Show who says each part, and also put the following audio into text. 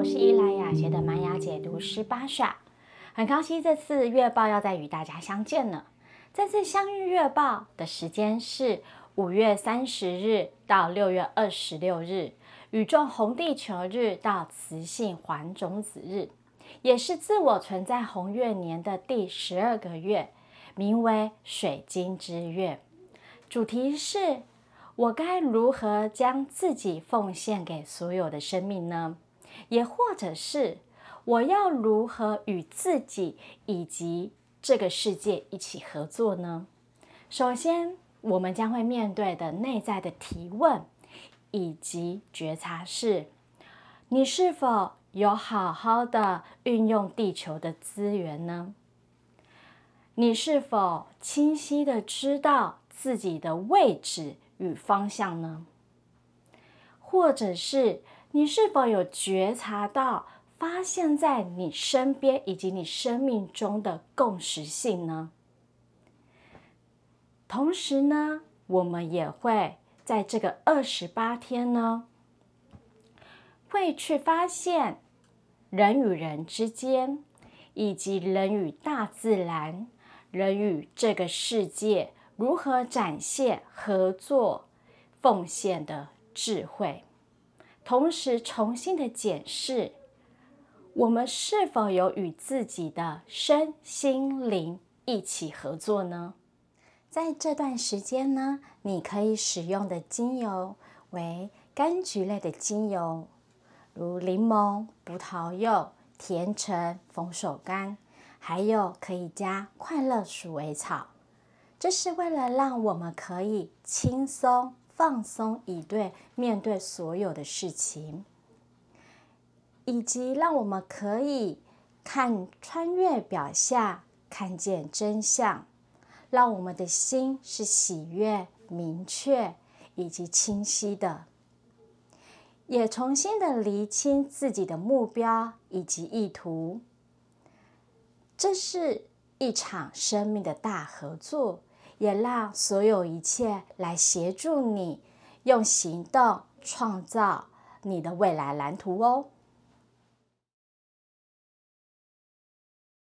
Speaker 1: 我是伊莱雅学的玛雅解读师巴莎，很高兴这次月报要再与大家相见了。这次相遇月报的时间是五月三十日到六月二十六日，宇宙红地球日到雌性环种子日，也是自我存在红月年的第十二个月，名为水晶之月。主题是：我该如何将自己奉献给所有的生命呢？也或者是我要如何与自己以及这个世界一起合作呢？首先，我们将会面对的内在的提问以及觉察是：你是否有好好的运用地球的资源呢？你是否清晰的知道？自己的位置与方向呢？或者是你是否有觉察到、发现，在你身边以及你生命中的共识性呢？同时呢，我们也会在这个二十八天呢，会去发现人与人之间，以及人与大自然、人与这个世界。如何展现合作、奉献的智慧，同时重新的检视我们是否有与自己的身心灵一起合作呢？在这段时间呢，你可以使用的精油为柑橘类的精油，如柠檬、葡萄柚、甜橙、佛手柑，还有可以加快乐鼠尾草。这是为了让我们可以轻松放松以对面对所有的事情，以及让我们可以看穿越表象，看见真相，让我们的心是喜悦、明确以及清晰的，也重新的厘清自己的目标以及意图。这是一场生命的大合作。也让所有一切来协助你，用行动创造你的未来蓝图哦。